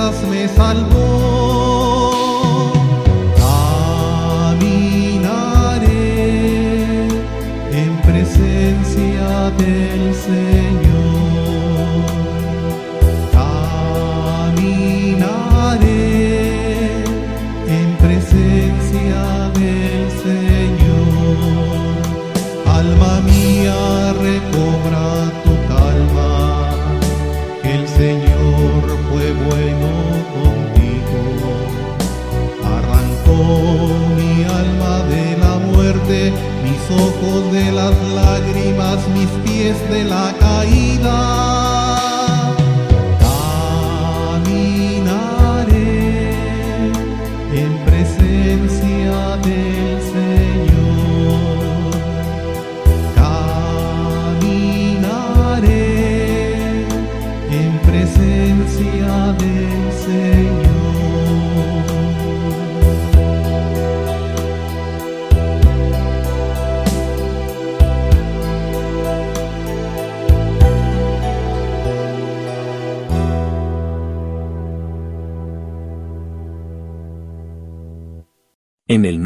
fuerzas me salvó. Mis pies de la caída.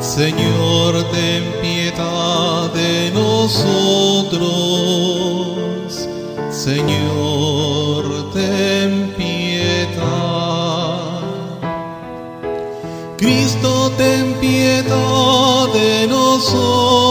Señor, ten piedad de nosotros. Señor, ten piedad. Cristo, ten piedad de nosotros.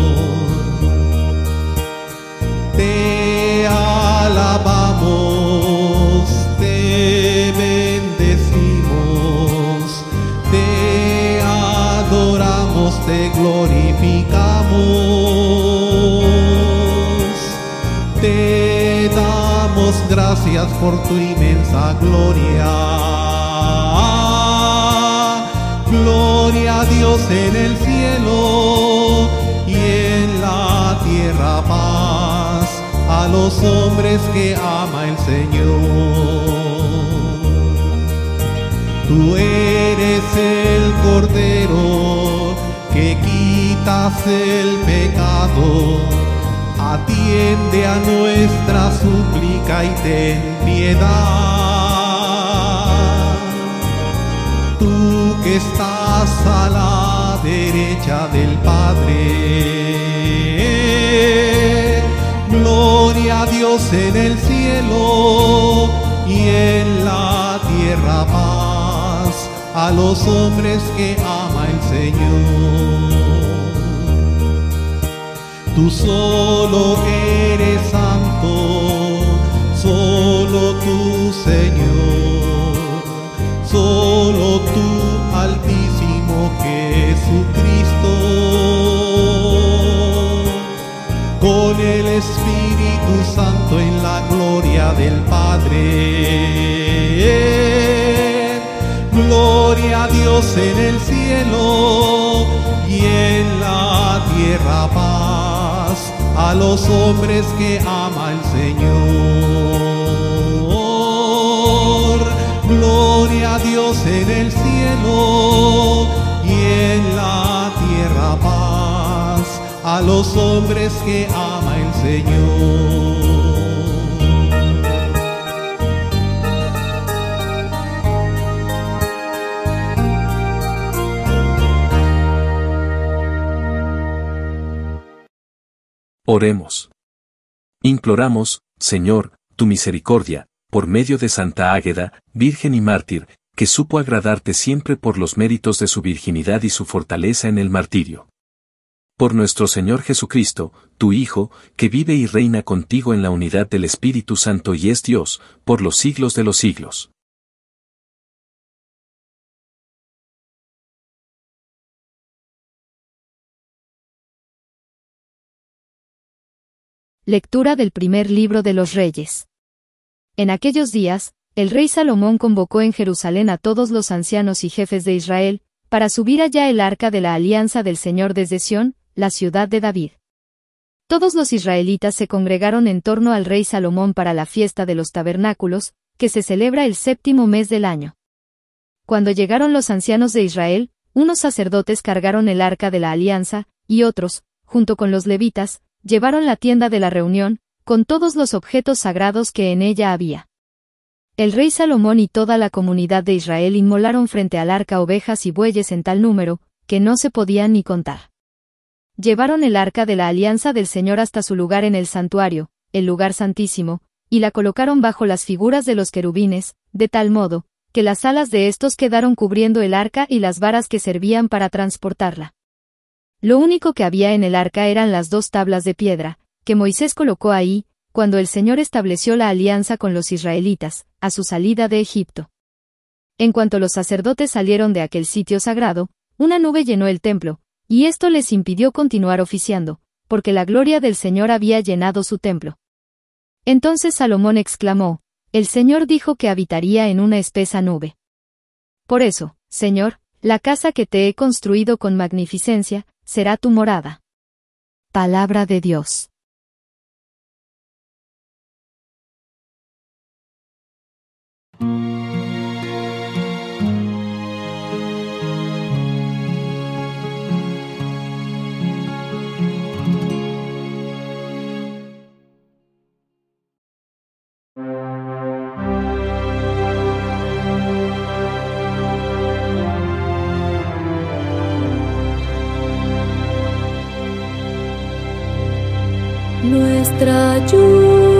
Por tu inmensa gloria. Gloria a Dios en el cielo y en la tierra paz a los hombres que ama el Señor. Tú eres el Cordero que quitas el pecado. Atiende a nuestra súplica y ten piedad. Tú que estás a la derecha del Padre. Gloria a Dios en el cielo y en la tierra paz a los hombres que ama el Señor. Tú solo eres santo, Señor, solo tú altísimo Jesucristo. Con el Espíritu Santo en la gloria del Padre. Gloria a Dios en el cielo y en la tierra paz a los hombres que ama el Señor. A Dios en el cielo y en la tierra paz a los hombres que ama el Señor. Oremos. Imploramos, Señor, tu misericordia, por medio de Santa Águeda, Virgen y mártir, que supo agradarte siempre por los méritos de su virginidad y su fortaleza en el martirio. Por nuestro Señor Jesucristo, tu Hijo, que vive y reina contigo en la unidad del Espíritu Santo y es Dios, por los siglos de los siglos. Lectura del primer libro de los Reyes. En aquellos días, el rey Salomón convocó en Jerusalén a todos los ancianos y jefes de Israel, para subir allá el arca de la alianza del Señor desde Sión, la ciudad de David. Todos los israelitas se congregaron en torno al rey Salomón para la fiesta de los tabernáculos, que se celebra el séptimo mes del año. Cuando llegaron los ancianos de Israel, unos sacerdotes cargaron el arca de la alianza, y otros, junto con los levitas, llevaron la tienda de la reunión, con todos los objetos sagrados que en ella había. El rey Salomón y toda la comunidad de Israel inmolaron frente al arca ovejas y bueyes en tal número, que no se podían ni contar. Llevaron el arca de la alianza del Señor hasta su lugar en el santuario, el lugar santísimo, y la colocaron bajo las figuras de los querubines, de tal modo, que las alas de estos quedaron cubriendo el arca y las varas que servían para transportarla. Lo único que había en el arca eran las dos tablas de piedra, que Moisés colocó ahí, cuando el Señor estableció la alianza con los israelitas, a su salida de Egipto. En cuanto los sacerdotes salieron de aquel sitio sagrado, una nube llenó el templo, y esto les impidió continuar oficiando, porque la gloria del Señor había llenado su templo. Entonces Salomón exclamó, El Señor dijo que habitaría en una espesa nube. Por eso, Señor, la casa que te he construido con magnificencia, será tu morada. Palabra de Dios. Nuestra ayuda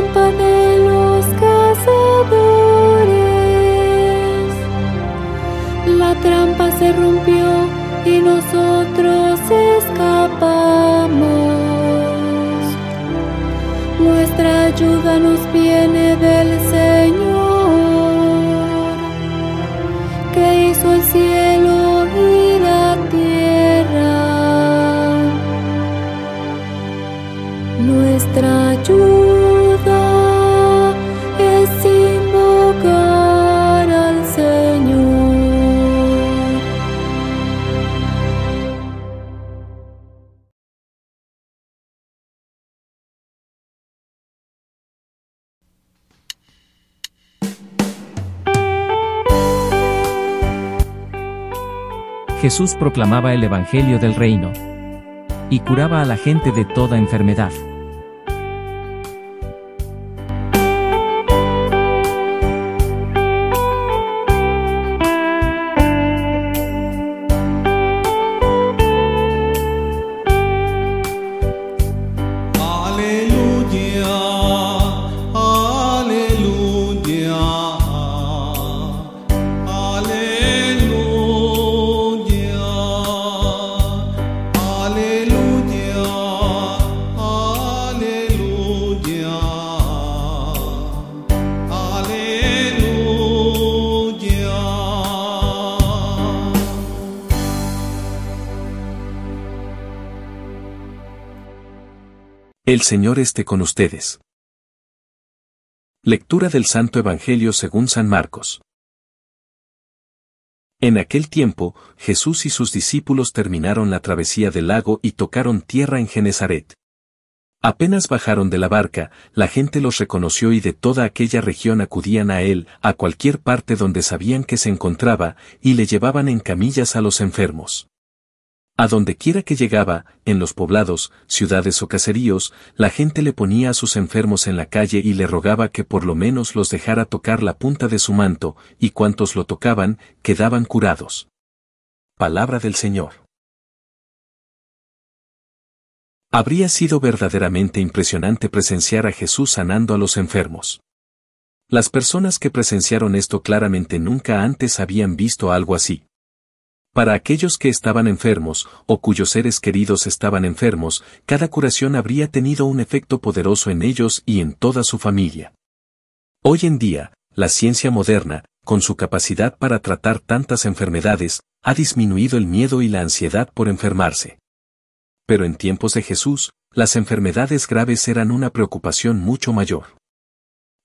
trampa de los cazadores. La trampa se rompió y nosotros escapamos. Nuestra ayuda nos viene Jesús proclamaba el Evangelio del Reino y curaba a la gente de toda enfermedad. El Señor esté con ustedes. Lectura del Santo Evangelio según San Marcos. En aquel tiempo, Jesús y sus discípulos terminaron la travesía del lago y tocaron tierra en Genezaret. Apenas bajaron de la barca, la gente los reconoció y de toda aquella región acudían a él, a cualquier parte donde sabían que se encontraba, y le llevaban en camillas a los enfermos. A donde quiera que llegaba, en los poblados, ciudades o caseríos, la gente le ponía a sus enfermos en la calle y le rogaba que por lo menos los dejara tocar la punta de su manto, y cuantos lo tocaban, quedaban curados. Palabra del Señor. Habría sido verdaderamente impresionante presenciar a Jesús sanando a los enfermos. Las personas que presenciaron esto claramente nunca antes habían visto algo así. Para aquellos que estaban enfermos, o cuyos seres queridos estaban enfermos, cada curación habría tenido un efecto poderoso en ellos y en toda su familia. Hoy en día, la ciencia moderna, con su capacidad para tratar tantas enfermedades, ha disminuido el miedo y la ansiedad por enfermarse. Pero en tiempos de Jesús, las enfermedades graves eran una preocupación mucho mayor.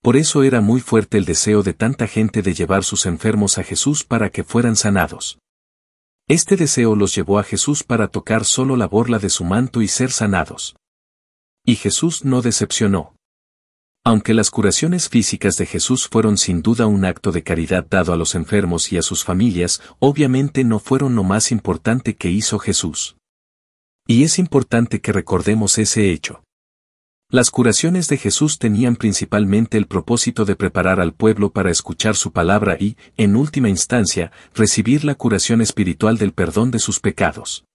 Por eso era muy fuerte el deseo de tanta gente de llevar sus enfermos a Jesús para que fueran sanados. Este deseo los llevó a Jesús para tocar solo la borla de su manto y ser sanados. Y Jesús no decepcionó. Aunque las curaciones físicas de Jesús fueron sin duda un acto de caridad dado a los enfermos y a sus familias, obviamente no fueron lo más importante que hizo Jesús. Y es importante que recordemos ese hecho. Las curaciones de Jesús tenían principalmente el propósito de preparar al pueblo para escuchar su palabra y, en última instancia, recibir la curación espiritual del perdón de sus pecados.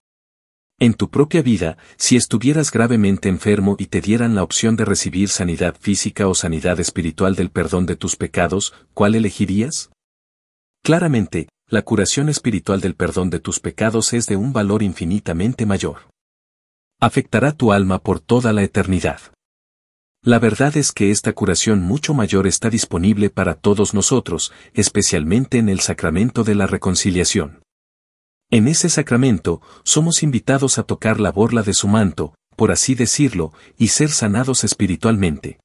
En tu propia vida, si estuvieras gravemente enfermo y te dieran la opción de recibir sanidad física o sanidad espiritual del perdón de tus pecados, ¿cuál elegirías? Claramente, la curación espiritual del perdón de tus pecados es de un valor infinitamente mayor. Afectará tu alma por toda la eternidad. La verdad es que esta curación mucho mayor está disponible para todos nosotros, especialmente en el sacramento de la reconciliación. En ese sacramento, somos invitados a tocar la borla de su manto, por así decirlo, y ser sanados espiritualmente.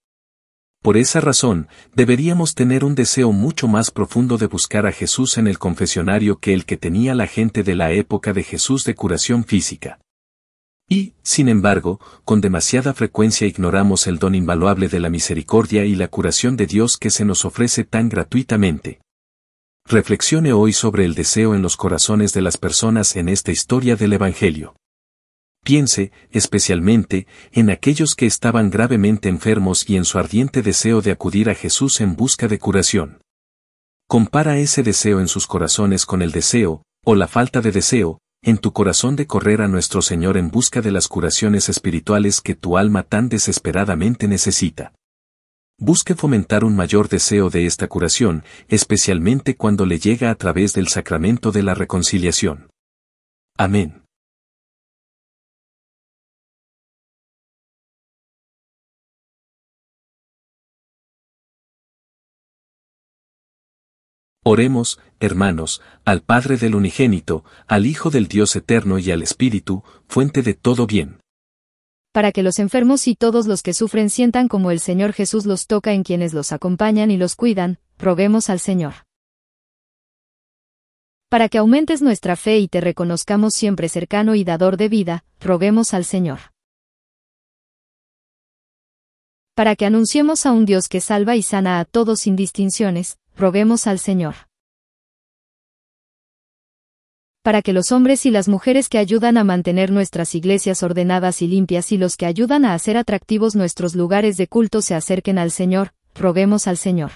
Por esa razón, deberíamos tener un deseo mucho más profundo de buscar a Jesús en el confesionario que el que tenía la gente de la época de Jesús de curación física. Y, sin embargo, con demasiada frecuencia ignoramos el don invaluable de la misericordia y la curación de Dios que se nos ofrece tan gratuitamente. Reflexione hoy sobre el deseo en los corazones de las personas en esta historia del Evangelio. Piense, especialmente, en aquellos que estaban gravemente enfermos y en su ardiente deseo de acudir a Jesús en busca de curación. Compara ese deseo en sus corazones con el deseo, o la falta de deseo, en tu corazón de correr a nuestro Señor en busca de las curaciones espirituales que tu alma tan desesperadamente necesita. Busque fomentar un mayor deseo de esta curación, especialmente cuando le llega a través del sacramento de la reconciliación. Amén. Oremos, hermanos, al Padre del Unigénito, al Hijo del Dios Eterno y al Espíritu, fuente de todo bien. Para que los enfermos y todos los que sufren sientan como el Señor Jesús los toca en quienes los acompañan y los cuidan, roguemos al Señor. Para que aumentes nuestra fe y te reconozcamos siempre cercano y dador de vida, roguemos al Señor. Para que anunciemos a un Dios que salva y sana a todos sin distinciones, roguemos al Señor. Para que los hombres y las mujeres que ayudan a mantener nuestras iglesias ordenadas y limpias y los que ayudan a hacer atractivos nuestros lugares de culto se acerquen al Señor, roguemos al Señor.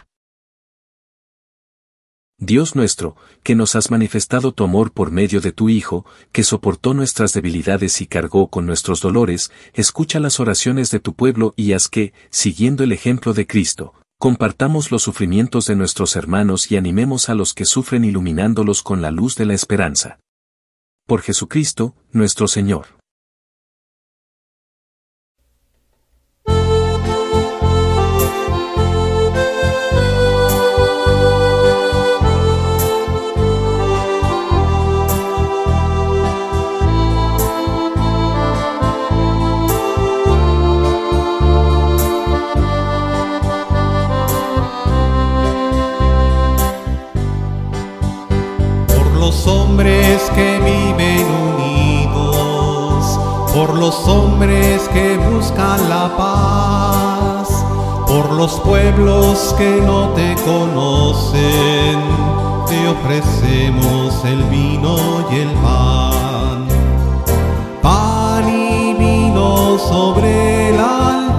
Dios nuestro, que nos has manifestado tu amor por medio de tu Hijo, que soportó nuestras debilidades y cargó con nuestros dolores, escucha las oraciones de tu pueblo y haz que, siguiendo el ejemplo de Cristo, Compartamos los sufrimientos de nuestros hermanos y animemos a los que sufren iluminándolos con la luz de la esperanza. Por Jesucristo, nuestro Señor. Los hombres que buscan la paz, por los pueblos que no te conocen, te ofrecemos el vino y el pan. Pan y vino sobre el altar,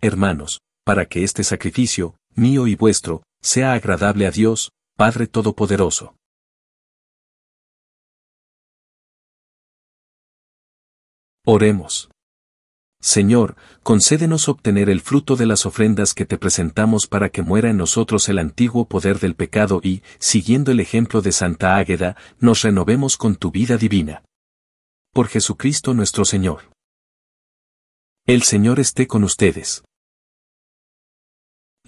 Hermanos, para que este sacrificio, mío y vuestro, sea agradable a Dios, Padre Todopoderoso. Oremos. Señor, concédenos obtener el fruto de las ofrendas que te presentamos para que muera en nosotros el antiguo poder del pecado y, siguiendo el ejemplo de Santa Águeda, nos renovemos con tu vida divina. Por Jesucristo nuestro Señor. El Señor esté con ustedes.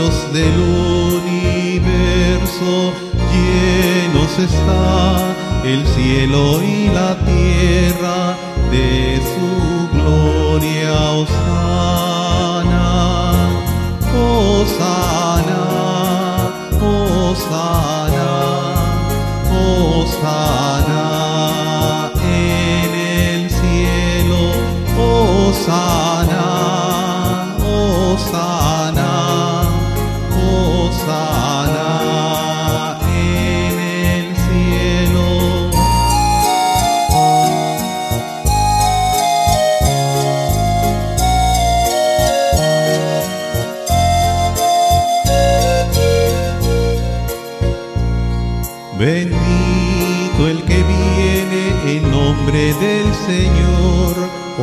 Dios del universo, llenos está el cielo y la tierra de su gloria, Osana, Osana, Osana, Osana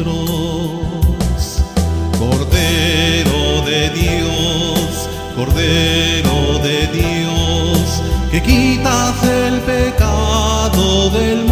nosotros. Cordero de Dios, Cordero de Dios, que quitas el pecado del mundo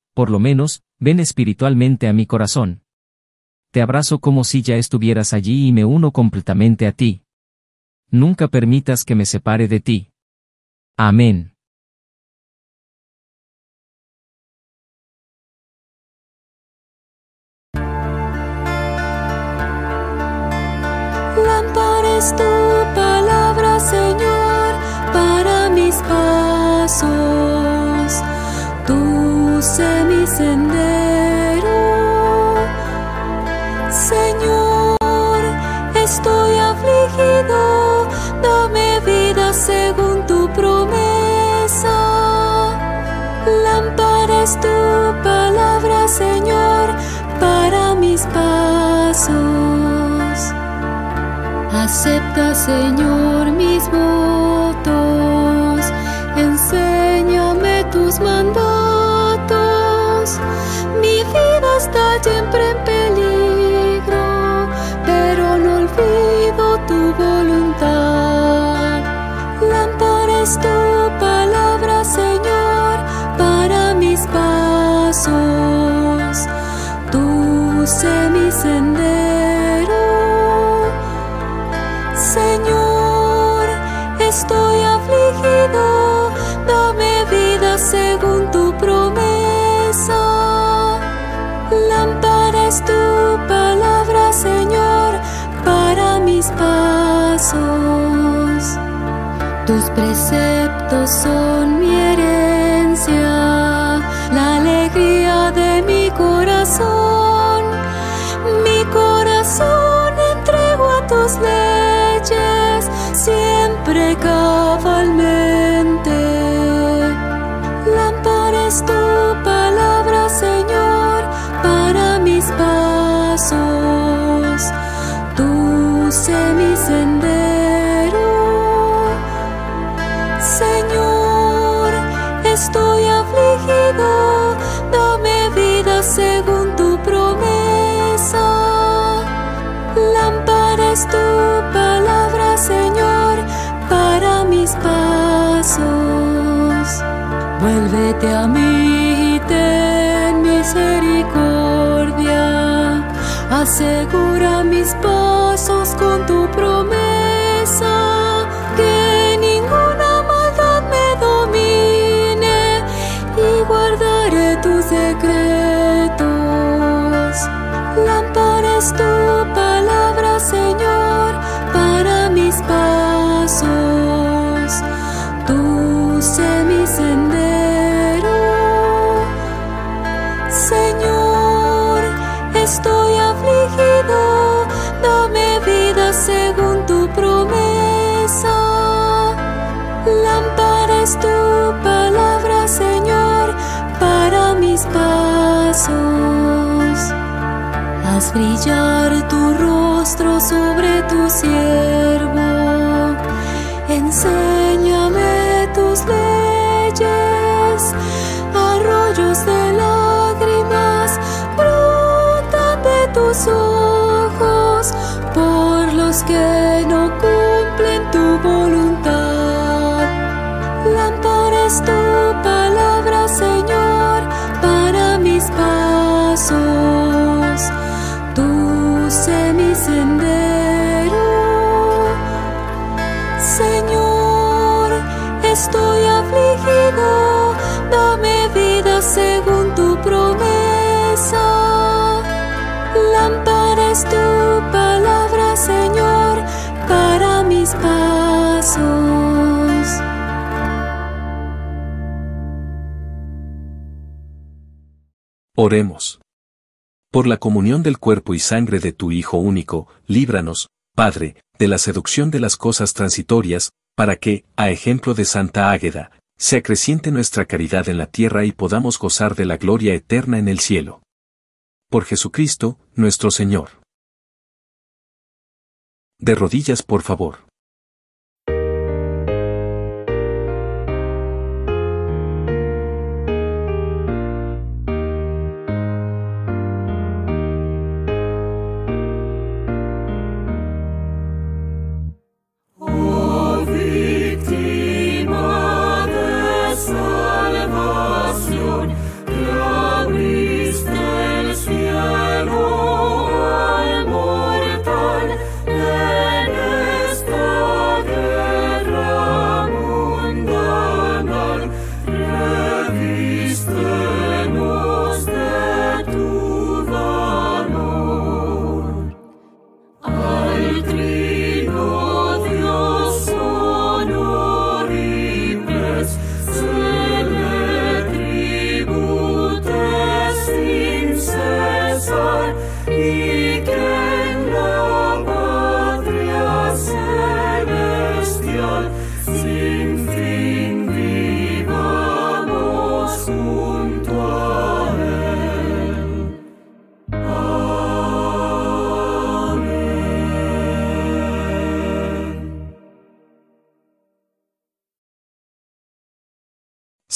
por lo menos, ven espiritualmente a mi corazón. Te abrazo como si ya estuvieras allí y me uno completamente a ti. Nunca permitas que me separe de ti. Amén. Tu palabra, Señor, para mis pasos. Acepta, Señor, mis votos. Enséñame tus mandatos. Mi vida está siempre en peligro, pero no olvido tu voluntad. Lámpara es tu palabra, Señor, para mis pasos. Tú sé mi sendero. Dame vida según tu promesa. Lámpara es tu palabra, Señor, para mis pasos. Tus preceptos son Vuélvete a mí y ten misericordia. Asegura mis Haz brillar Oremos. Por la comunión del cuerpo y sangre de tu Hijo único, líbranos, Padre, de la seducción de las cosas transitorias, para que, a ejemplo de Santa Águeda, se acreciente nuestra caridad en la tierra y podamos gozar de la gloria eterna en el cielo. Por Jesucristo, nuestro Señor. De rodillas, por favor.